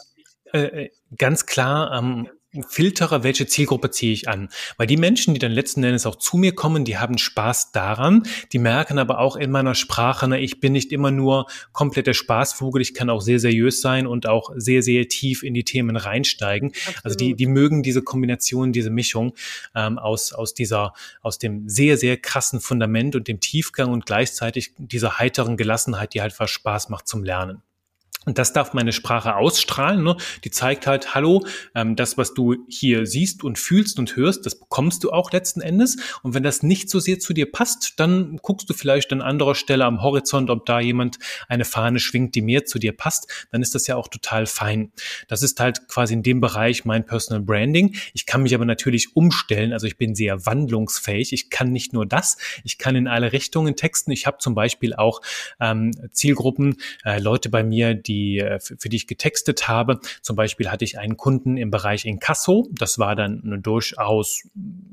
äh, ganz klar ähm, filtere, welche Zielgruppe ziehe ich an. Weil die Menschen, die dann letzten Endes auch zu mir kommen, die haben Spaß daran, die merken aber auch in meiner Sprache, ne, ich bin nicht immer nur komplett der Spaßvogel, ich kann auch sehr seriös sein und auch sehr, sehr tief in die Themen reinsteigen. Absolut. Also die, die mögen diese Kombination, diese Mischung ähm, aus, aus dieser, aus dem sehr, sehr krassen Fundament und dem Tiefgang und gleichzeitig dieser heiteren Gelassenheit, die halt was Spaß macht zum Lernen. Und das darf meine Sprache ausstrahlen. Ne? Die zeigt halt, hallo, ähm, das, was du hier siehst und fühlst und hörst, das bekommst du auch letzten Endes. Und wenn das nicht so sehr zu dir passt, dann guckst du vielleicht an anderer Stelle am Horizont, ob da jemand eine Fahne schwingt, die mehr zu dir passt. Dann ist das ja auch total fein. Das ist halt quasi in dem Bereich mein Personal Branding. Ich kann mich aber natürlich umstellen. Also ich bin sehr wandlungsfähig. Ich kann nicht nur das. Ich kann in alle Richtungen texten. Ich habe zum Beispiel auch ähm, Zielgruppen, äh, Leute bei mir, die die, äh, für die ich getextet habe. Zum Beispiel hatte ich einen Kunden im Bereich Inkasso. Das war dann eine durchaus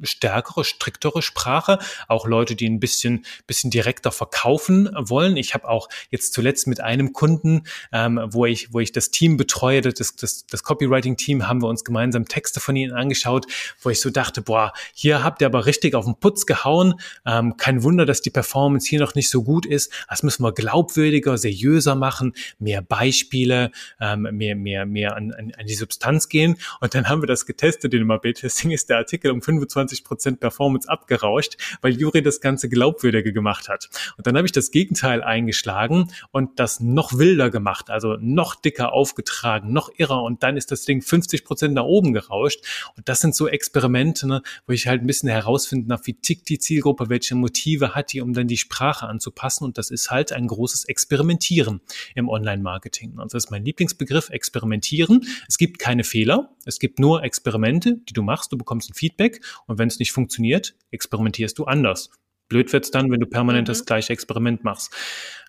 stärkere, striktere Sprache. Auch Leute, die ein bisschen, bisschen direkter verkaufen wollen. Ich habe auch jetzt zuletzt mit einem Kunden, ähm, wo ich, wo ich das Team betreue, das, das, das Copywriting-Team, haben wir uns gemeinsam Texte von ihnen angeschaut, wo ich so dachte, boah, hier habt ihr aber richtig auf den Putz gehauen. Ähm, kein Wunder, dass die Performance hier noch nicht so gut ist. Das müssen wir glaubwürdiger, seriöser machen, mehr bei Beispiele, ähm, mehr, mehr, mehr an, an, an die Substanz gehen. Und dann haben wir das getestet in dem AB-Testing, ist der Artikel um 25 Prozent Performance abgerauscht, weil Juri das Ganze glaubwürdiger gemacht hat. Und dann habe ich das Gegenteil eingeschlagen und das noch wilder gemacht, also noch dicker aufgetragen, noch irrer. Und dann ist das Ding 50 Prozent nach oben gerauscht. Und das sind so Experimente, ne, wo ich halt ein bisschen herausfinden darf, wie tickt die Zielgruppe, welche Motive hat die, um dann die Sprache anzupassen. Und das ist halt ein großes Experimentieren im Online-Marketing. Marketing. Also das ist mein Lieblingsbegriff, experimentieren. Es gibt keine Fehler, es gibt nur Experimente, die du machst, du bekommst ein Feedback und wenn es nicht funktioniert, experimentierst du anders. Blöd wird's dann, wenn du permanent mhm. das gleiche Experiment machst.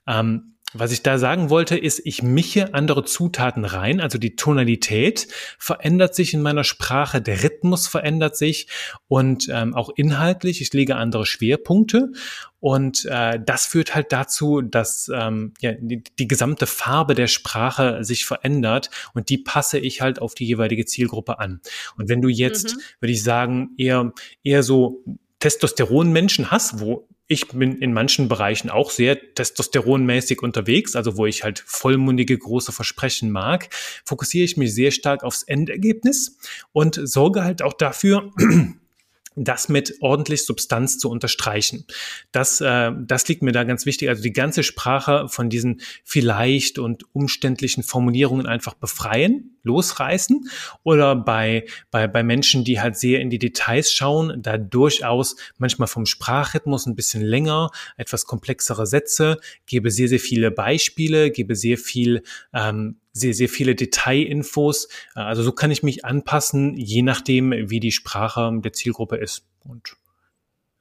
Ähm, was ich da sagen wollte, ist, ich mische andere Zutaten rein, also die Tonalität verändert sich in meiner Sprache, der Rhythmus verändert sich und ähm, auch inhaltlich, ich lege andere Schwerpunkte und äh, das führt halt dazu, dass ähm, ja, die, die gesamte Farbe der Sprache sich verändert und die passe ich halt auf die jeweilige Zielgruppe an. Und wenn du jetzt, mhm. würde ich sagen, eher, eher so Testosteron-Menschen hast, wo ich bin in manchen Bereichen auch sehr testosteronmäßig unterwegs, also wo ich halt vollmundige große Versprechen mag, fokussiere ich mich sehr stark aufs Endergebnis und sorge halt auch dafür, das mit ordentlich Substanz zu unterstreichen. Das, äh, das liegt mir da ganz wichtig. Also die ganze Sprache von diesen vielleicht und umständlichen Formulierungen einfach befreien, losreißen oder bei, bei, bei Menschen, die halt sehr in die Details schauen, da durchaus manchmal vom Sprachrhythmus ein bisschen länger, etwas komplexere Sätze, gebe sehr, sehr viele Beispiele, gebe sehr viel ähm, sehr, sehr viele Detailinfos. Äh, also so kann ich mich anpassen, je nachdem, wie die Sprache der Zielgruppe ist. Und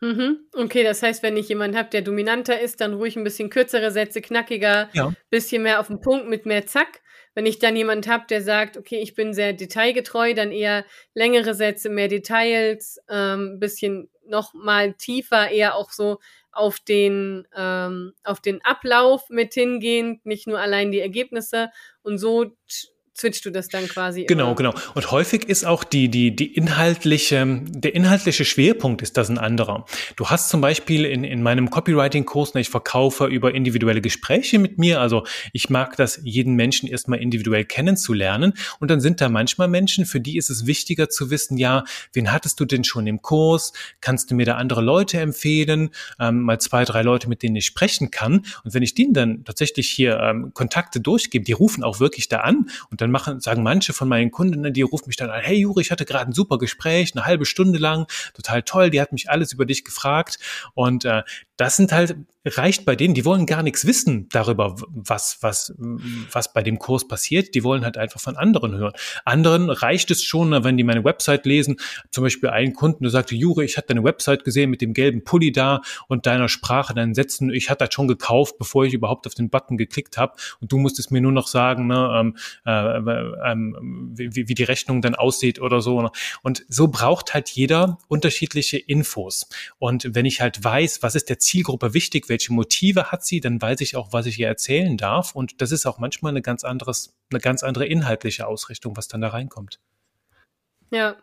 Mhm. Okay, das heißt, wenn ich jemanden habe, der dominanter ist, dann ruhig ein bisschen kürzere Sätze, knackiger, ja. bisschen mehr auf den Punkt mit mehr Zack. Wenn ich dann jemanden habe, der sagt, okay, ich bin sehr detailgetreu, dann eher längere Sätze, mehr Details, ähm, bisschen noch mal tiefer, eher auch so auf den, ähm, auf den Ablauf mit hingehend, nicht nur allein die Ergebnisse. Und so switchst du das dann quasi. Genau, immer. genau. Und häufig ist auch die, die, die inhaltliche, der inhaltliche Schwerpunkt ist das ein anderer. Du hast zum Beispiel in, in meinem Copywriting-Kurs, ne, ich verkaufe über individuelle Gespräche mit mir. Also ich mag das, jeden Menschen erstmal individuell kennenzulernen. Und dann sind da manchmal Menschen, für die ist es wichtiger zu wissen, ja, wen hattest du denn schon im Kurs? Kannst du mir da andere Leute empfehlen? Ähm, mal zwei, drei Leute, mit denen ich sprechen kann. Und wenn ich denen dann tatsächlich hier ähm, Kontakte durchgebe, die rufen auch wirklich da an und dann dann machen, sagen manche von meinen Kunden, die rufen mich dann an, hey Juri, ich hatte gerade ein super Gespräch, eine halbe Stunde lang, total toll, die hat mich alles über dich gefragt. Und äh, das sind halt, reicht bei denen, die wollen gar nichts wissen darüber, was, was, was bei dem Kurs passiert. Die wollen halt einfach von anderen hören. Anderen reicht es schon, wenn die meine Website lesen. Zum Beispiel einen Kunden, der sagte, Juri, ich hatte deine Website gesehen mit dem gelben Pulli da und deiner Sprache, deinen Sätzen. Ich hatte das schon gekauft, bevor ich überhaupt auf den Button geklickt habe. Und du musstest mir nur noch sagen, ne, ähm, äh, ähm, wie, wie die Rechnung dann aussieht oder so. Ne? Und so braucht halt jeder unterschiedliche Infos. Und wenn ich halt weiß, was ist der Zielgruppe wichtig, welche Motive hat sie, dann weiß ich auch, was ich ihr erzählen darf. Und das ist auch manchmal eine ganz anderes, eine ganz andere inhaltliche Ausrichtung, was dann da reinkommt. Ja.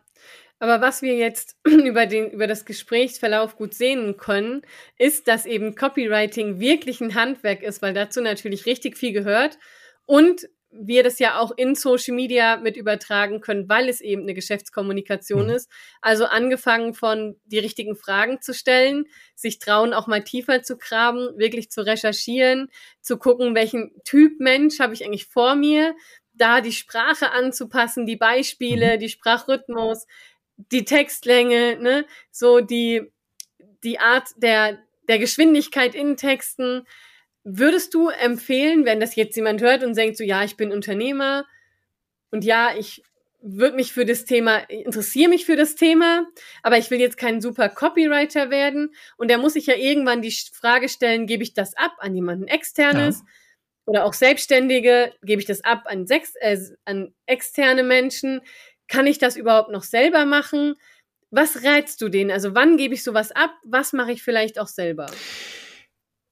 Aber was wir jetzt über, den, über das Gesprächsverlauf gut sehen können, ist, dass eben Copywriting wirklich ein Handwerk ist, weil dazu natürlich richtig viel gehört und wir das ja auch in Social Media mit übertragen können, weil es eben eine Geschäftskommunikation mhm. ist. Also angefangen von die richtigen Fragen zu stellen, sich trauen, auch mal tiefer zu graben, wirklich zu recherchieren, zu gucken, welchen Typ Mensch habe ich eigentlich vor mir, da die Sprache anzupassen, die Beispiele, mhm. die Sprachrhythmus, die Textlänge, ne, so die, die Art der, der Geschwindigkeit in Texten Würdest du empfehlen, wenn das jetzt jemand hört und denkt so, ja, ich bin Unternehmer und ja, ich würde mich für das Thema, interessiere mich für das Thema, aber ich will jetzt kein super Copywriter werden und da muss ich ja irgendwann die Frage stellen, gebe ich das ab an jemanden externes ja. oder auch Selbstständige, gebe ich das ab an, sechs, äh, an externe Menschen, kann ich das überhaupt noch selber machen? Was rätst du denen? Also wann gebe ich sowas ab? Was mache ich vielleicht auch selber?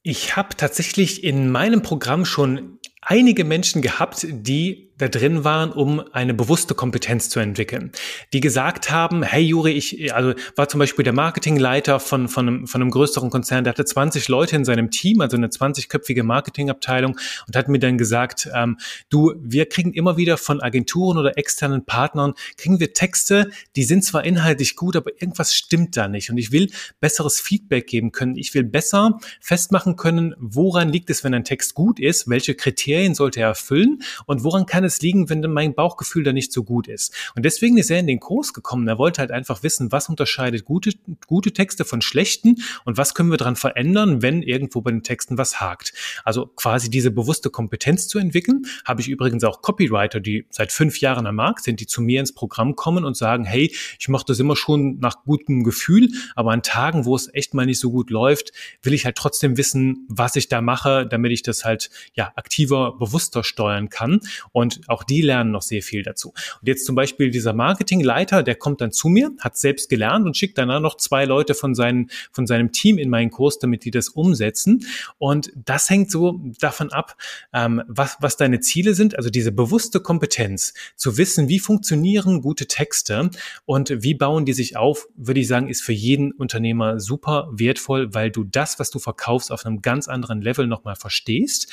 Ich habe tatsächlich in meinem Programm schon einige Menschen gehabt, die da drin waren, um eine bewusste Kompetenz zu entwickeln. Die gesagt haben, hey Juri, ich, also war zum Beispiel der Marketingleiter von, von, einem, von einem größeren Konzern, der hatte 20 Leute in seinem Team, also eine 20-köpfige Marketingabteilung und hat mir dann gesagt, ähm, du, wir kriegen immer wieder von Agenturen oder externen Partnern, kriegen wir Texte, die sind zwar inhaltlich gut, aber irgendwas stimmt da nicht und ich will besseres Feedback geben können. Ich will besser festmachen können, woran liegt es, wenn ein Text gut ist, welche Kriterien sollte er erfüllen und woran kann es es liegen, wenn mein Bauchgefühl da nicht so gut ist? Und deswegen ist er in den Kurs gekommen. Er wollte halt einfach wissen, was unterscheidet gute, gute Texte von schlechten und was können wir daran verändern, wenn irgendwo bei den Texten was hakt. Also quasi diese bewusste Kompetenz zu entwickeln. Habe ich übrigens auch Copywriter, die seit fünf Jahren am Markt sind, die zu mir ins Programm kommen und sagen, hey, ich mache das immer schon nach gutem Gefühl, aber an Tagen, wo es echt mal nicht so gut läuft, will ich halt trotzdem wissen, was ich da mache, damit ich das halt ja aktiver, bewusster steuern kann. Und auch die lernen noch sehr viel dazu. Und jetzt zum Beispiel dieser Marketingleiter, der kommt dann zu mir, hat selbst gelernt und schickt danach noch zwei Leute von, seinen, von seinem Team in meinen Kurs, damit die das umsetzen. Und das hängt so davon ab, ähm, was, was deine Ziele sind, also diese bewusste Kompetenz, zu wissen, wie funktionieren gute Texte und wie bauen die sich auf, würde ich sagen, ist für jeden Unternehmer super wertvoll, weil du das, was du verkaufst, auf einem ganz anderen Level nochmal verstehst.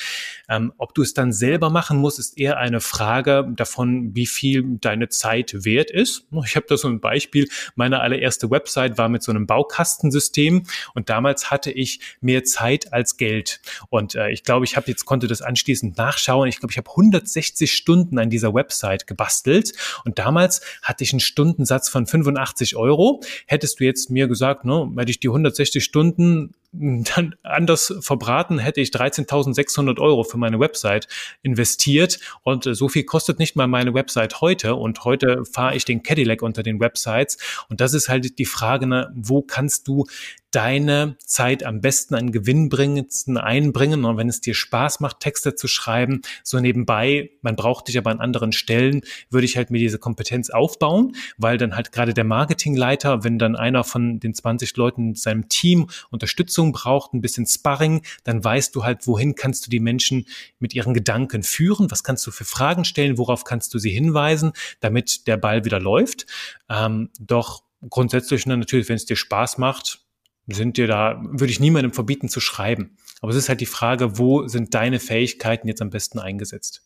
Ähm, ob du es dann selber machen musst, ist eher eine Frage, davon, wie viel deine Zeit wert ist. Ich habe da so ein Beispiel. Meine allererste Website war mit so einem Baukastensystem und damals hatte ich mehr Zeit als Geld. Und äh, ich glaube, ich habe jetzt konnte das anschließend nachschauen. Ich glaube, ich habe 160 Stunden an dieser Website gebastelt und damals hatte ich einen Stundensatz von 85 Euro. Hättest du jetzt mir gesagt, ne, hätte ich die 160 Stunden dann anders verbraten, hätte ich 13.600 Euro für meine Website investiert. Und äh, so viel kostet nicht mal meine Website heute. Und heute fahre ich den Cadillac unter den Websites. Und das ist halt die Frage, ne, wo kannst du deine Zeit am besten an gewinnbringendsten einbringen. Und wenn es dir Spaß macht, Texte zu schreiben, so nebenbei, man braucht dich aber an anderen Stellen, würde ich halt mir diese Kompetenz aufbauen, weil dann halt gerade der Marketingleiter, wenn dann einer von den 20 Leuten in seinem Team Unterstützung braucht, ein bisschen Sparring, dann weißt du halt, wohin kannst du die Menschen mit ihren Gedanken führen, was kannst du für Fragen stellen, worauf kannst du sie hinweisen, damit der Ball wieder läuft. Ähm, doch grundsätzlich natürlich, wenn es dir Spaß macht, sind dir da, würde ich niemandem verbieten zu schreiben. Aber es ist halt die Frage, wo sind deine Fähigkeiten jetzt am besten eingesetzt?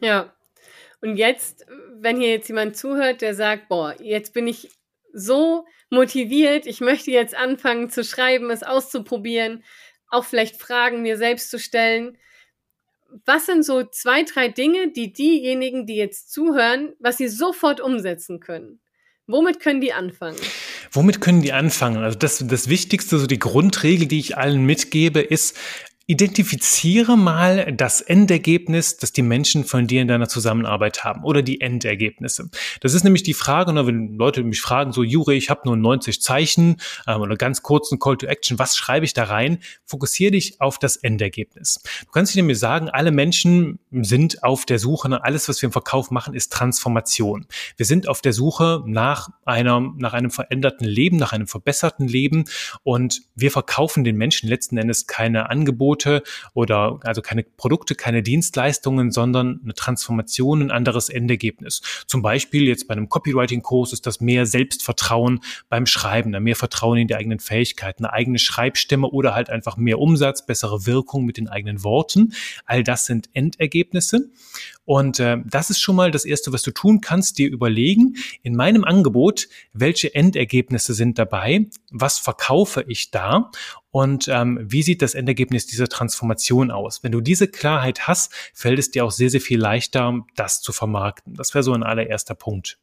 Ja. Und jetzt, wenn hier jetzt jemand zuhört, der sagt, boah, jetzt bin ich so motiviert, ich möchte jetzt anfangen zu schreiben, es auszuprobieren, auch vielleicht Fragen mir selbst zu stellen. was sind so zwei, drei Dinge, die diejenigen, die jetzt zuhören, was sie sofort umsetzen können? Womit können die anfangen? Womit können die anfangen? Also das, das Wichtigste, so die Grundregel, die ich allen mitgebe, ist, Identifiziere mal das Endergebnis, das die Menschen von dir in deiner Zusammenarbeit haben oder die Endergebnisse. Das ist nämlich die Frage, ne, wenn Leute mich fragen, so Jure, ich habe nur 90 Zeichen ähm, oder ganz kurzen Call to Action, was schreibe ich da rein? Fokussiere dich auf das Endergebnis. Du kannst dir mir sagen, alle Menschen sind auf der Suche, ne, alles, was wir im Verkauf machen, ist Transformation. Wir sind auf der Suche nach einer, nach einem veränderten Leben, nach einem verbesserten Leben und wir verkaufen den Menschen letzten Endes keine Angebote, Angebote oder also keine Produkte, keine Dienstleistungen, sondern eine Transformation, ein anderes Endergebnis. Zum Beispiel jetzt bei einem Copywriting-Kurs ist das mehr Selbstvertrauen beim Schreiben, mehr Vertrauen in die eigenen Fähigkeiten, eine eigene Schreibstimme oder halt einfach mehr Umsatz, bessere Wirkung mit den eigenen Worten. All das sind Endergebnisse. Und äh, das ist schon mal das Erste, was du tun kannst, dir überlegen, in meinem Angebot, welche Endergebnisse sind dabei, was verkaufe ich da und ähm, wie sieht das Endergebnis dieser Transformation aus. Wenn du diese Klarheit hast, fällt es dir auch sehr, sehr viel leichter, das zu vermarkten. Das wäre so ein allererster Punkt.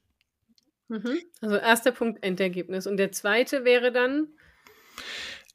Mhm. Also erster Punkt Endergebnis. Und der zweite wäre dann?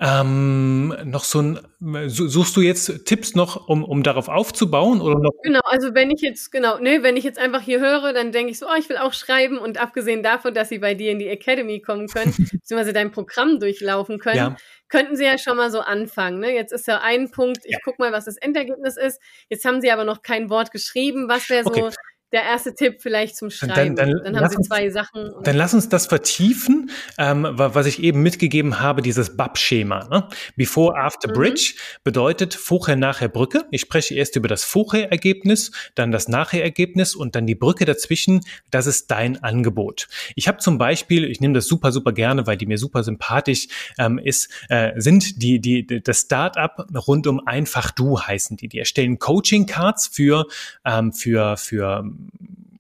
Ähm, noch so ein, suchst du jetzt Tipps noch, um, um darauf aufzubauen oder noch? Genau, also wenn ich jetzt, genau, ne, wenn ich jetzt einfach hier höre, dann denke ich so, oh, ich will auch schreiben und abgesehen davon, dass sie bei dir in die Academy kommen können, beziehungsweise dein Programm durchlaufen können, ja. könnten sie ja schon mal so anfangen. Ne? Jetzt ist ja ein Punkt, ich ja. guck mal, was das Endergebnis ist. Jetzt haben sie aber noch kein Wort geschrieben. Was wäre so okay der erste Tipp vielleicht zum Schreiben. Dann, dann, dann haben Sie zwei uns, Sachen. Dann lass uns das vertiefen, ähm, was ich eben mitgegeben habe, dieses BAP-Schema. Ne? Before, After, mhm. Bridge bedeutet Vorher, Nachher, Brücke. Ich spreche erst über das Vorher-Ergebnis, dann das Nachher-Ergebnis und dann die Brücke dazwischen. Das ist dein Angebot. Ich habe zum Beispiel, ich nehme das super, super gerne, weil die mir super sympathisch ähm, ist, äh, sind die, die, das Startup rund um Einfach Du heißen die. Die erstellen Coaching-Cards für, ähm, für, für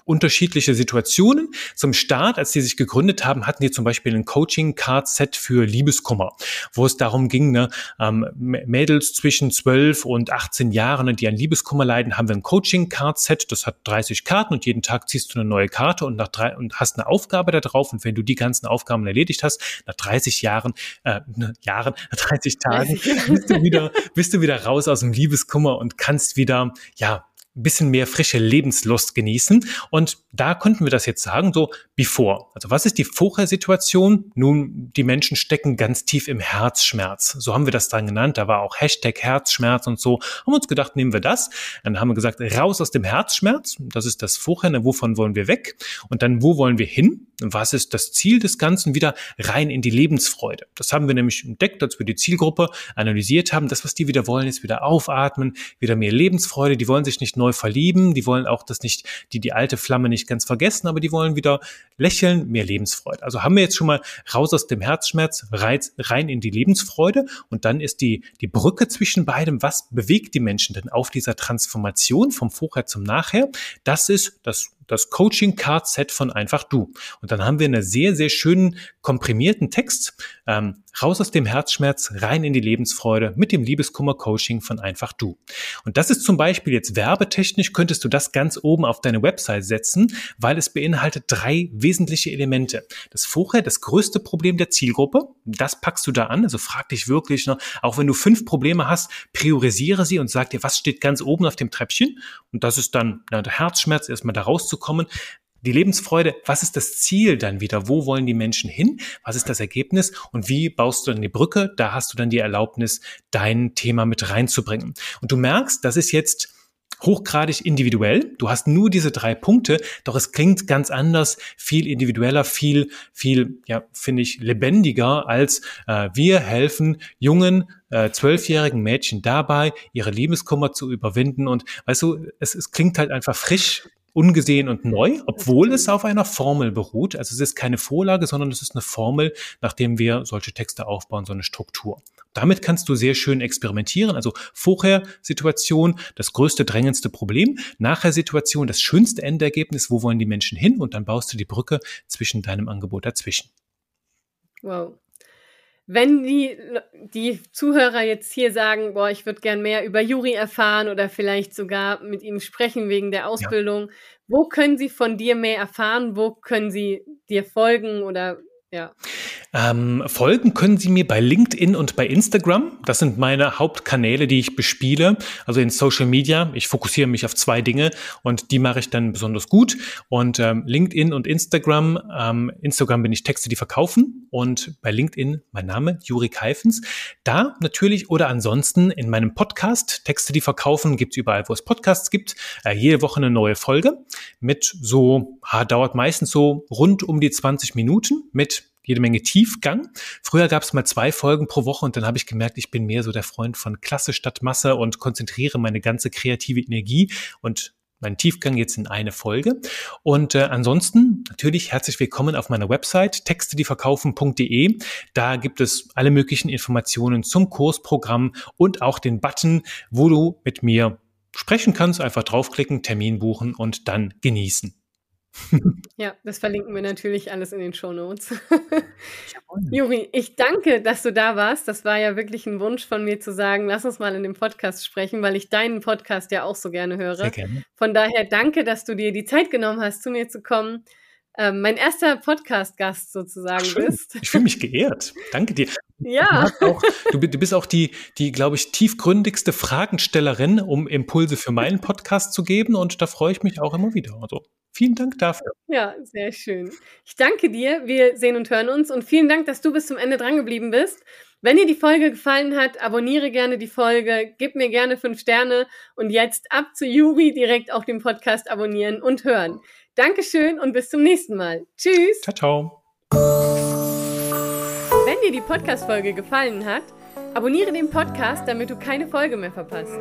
unterschiedliche Situationen. Zum Start, als die sich gegründet haben, hatten die zum Beispiel ein Coaching-Card-Set für Liebeskummer, wo es darum ging, ne, ähm, Mädels zwischen 12 und 18 Jahren, die an Liebeskummer leiden, haben wir ein Coaching-Card-Set, das hat 30 Karten und jeden Tag ziehst du eine neue Karte und nach drei, und hast eine Aufgabe da drauf. Und wenn du die ganzen Aufgaben erledigt hast, nach 30 Jahren, äh, ne, Jahren, nach 30 Tagen, bist du wieder, bist du wieder raus aus dem Liebeskummer und kannst wieder, ja, bisschen mehr frische Lebenslust genießen. Und da könnten wir das jetzt sagen, so before. Also was ist die Vorher-Situation? Nun, die Menschen stecken ganz tief im Herzschmerz. So haben wir das dann genannt. Da war auch Hashtag Herzschmerz und so. Haben uns gedacht, nehmen wir das. Dann haben wir gesagt, raus aus dem Herzschmerz. Das ist das Vorher. Wovon wollen wir weg? Und dann, wo wollen wir hin? was ist das Ziel des Ganzen? Wieder rein in die Lebensfreude. Das haben wir nämlich entdeckt, als wir die Zielgruppe analysiert haben. Das, was die wieder wollen, ist wieder aufatmen, wieder mehr Lebensfreude. Die wollen sich nicht neu verlieben. Die wollen auch das nicht, die, die alte Flamme nicht ganz vergessen, aber die wollen wieder lächeln, mehr Lebensfreude. Also haben wir jetzt schon mal raus aus dem Herzschmerz, rein in die Lebensfreude. Und dann ist die, die Brücke zwischen beidem. Was bewegt die Menschen denn auf dieser Transformation vom Vorher zum Nachher? Das ist das das Coaching Card Set von einfach du. Und dann haben wir einen sehr, sehr schönen komprimierten Text, ähm, raus aus dem Herzschmerz, rein in die Lebensfreude mit dem Liebeskummer-Coaching von einfach du. Und das ist zum Beispiel jetzt werbetechnisch, könntest du das ganz oben auf deine Website setzen, weil es beinhaltet drei wesentliche Elemente. Das vorher, das größte Problem der Zielgruppe, das packst du da an, also frag dich wirklich, ne, auch wenn du fünf Probleme hast, priorisiere sie und sag dir, was steht ganz oben auf dem Treppchen. Und das ist dann na, der Herzschmerz, erstmal da rauszukommen die Lebensfreude, was ist das Ziel dann wieder? Wo wollen die Menschen hin? Was ist das Ergebnis? Und wie baust du dann die Brücke? Da hast du dann die Erlaubnis, dein Thema mit reinzubringen. Und du merkst, das ist jetzt hochgradig individuell. Du hast nur diese drei Punkte, doch es klingt ganz anders, viel individueller, viel, viel, ja, finde ich, lebendiger als äh, wir helfen jungen äh, zwölfjährigen äh, Mädchen dabei, ihre Liebeskummer zu überwinden. Und weißt du, es, es klingt halt einfach frisch ungesehen und neu, obwohl es auf einer Formel beruht. Also es ist keine Vorlage, sondern es ist eine Formel, nachdem wir solche Texte aufbauen, so eine Struktur. Damit kannst du sehr schön experimentieren. Also vorher Situation, das größte, drängendste Problem. Nachher Situation, das schönste Endergebnis, wo wollen die Menschen hin? Und dann baust du die Brücke zwischen deinem Angebot dazwischen. Wow. Wenn die, die Zuhörer jetzt hier sagen, boah, ich würde gern mehr über Juri erfahren oder vielleicht sogar mit ihm sprechen wegen der Ausbildung, ja. wo können sie von dir mehr erfahren? Wo können sie dir folgen oder ja. Ähm, folgen können Sie mir bei LinkedIn und bei Instagram. Das sind meine Hauptkanäle, die ich bespiele. Also in Social Media. Ich fokussiere mich auf zwei Dinge und die mache ich dann besonders gut. Und ähm, LinkedIn und Instagram. Ähm, Instagram bin ich Texte, die verkaufen. Und bei LinkedIn mein Name, Juri Keifens. Da natürlich oder ansonsten in meinem Podcast, Texte, die verkaufen, gibt es überall, wo es Podcasts gibt. Äh, jede Woche eine neue Folge mit so, ha, dauert meistens so rund um die 20 Minuten mit jede Menge Tiefgang. Früher gab es mal zwei Folgen pro Woche und dann habe ich gemerkt, ich bin mehr so der Freund von Klasse statt Masse und konzentriere meine ganze kreative Energie und meinen Tiefgang jetzt in eine Folge. Und äh, ansonsten natürlich herzlich willkommen auf meiner Website textedieverkaufen.de. Da gibt es alle möglichen Informationen zum Kursprogramm und auch den Button, wo du mit mir sprechen kannst. Einfach draufklicken, Termin buchen und dann genießen. Ja, das verlinken wir natürlich alles in den Show Notes. Juri, ich danke, dass du da warst. Das war ja wirklich ein Wunsch von mir zu sagen, lass uns mal in dem Podcast sprechen, weil ich deinen Podcast ja auch so gerne höre. Sehr gerne. Von daher danke, dass du dir die Zeit genommen hast, zu mir zu kommen. Ähm, mein erster Podcast-Gast sozusagen Ach, bist. Ich fühle mich geehrt. Danke dir. Ja. Du, auch, du, du, bist auch die, die glaube ich, tiefgründigste Fragenstellerin, um Impulse für meinen Podcast zu geben. Und da freue ich mich auch immer wieder. Also vielen Dank dafür. Ja, sehr schön. Ich danke dir. Wir sehen und hören uns. Und vielen Dank, dass du bis zum Ende drangeblieben bist. Wenn dir die Folge gefallen hat, abonniere gerne die Folge, gib mir gerne fünf Sterne und jetzt ab zu Juri direkt auf dem Podcast abonnieren und hören. Dankeschön und bis zum nächsten Mal. Tschüss. Ciao, ciao. Wenn dir die Podcast-Folge gefallen hat, abonniere den Podcast, damit du keine Folge mehr verpasst.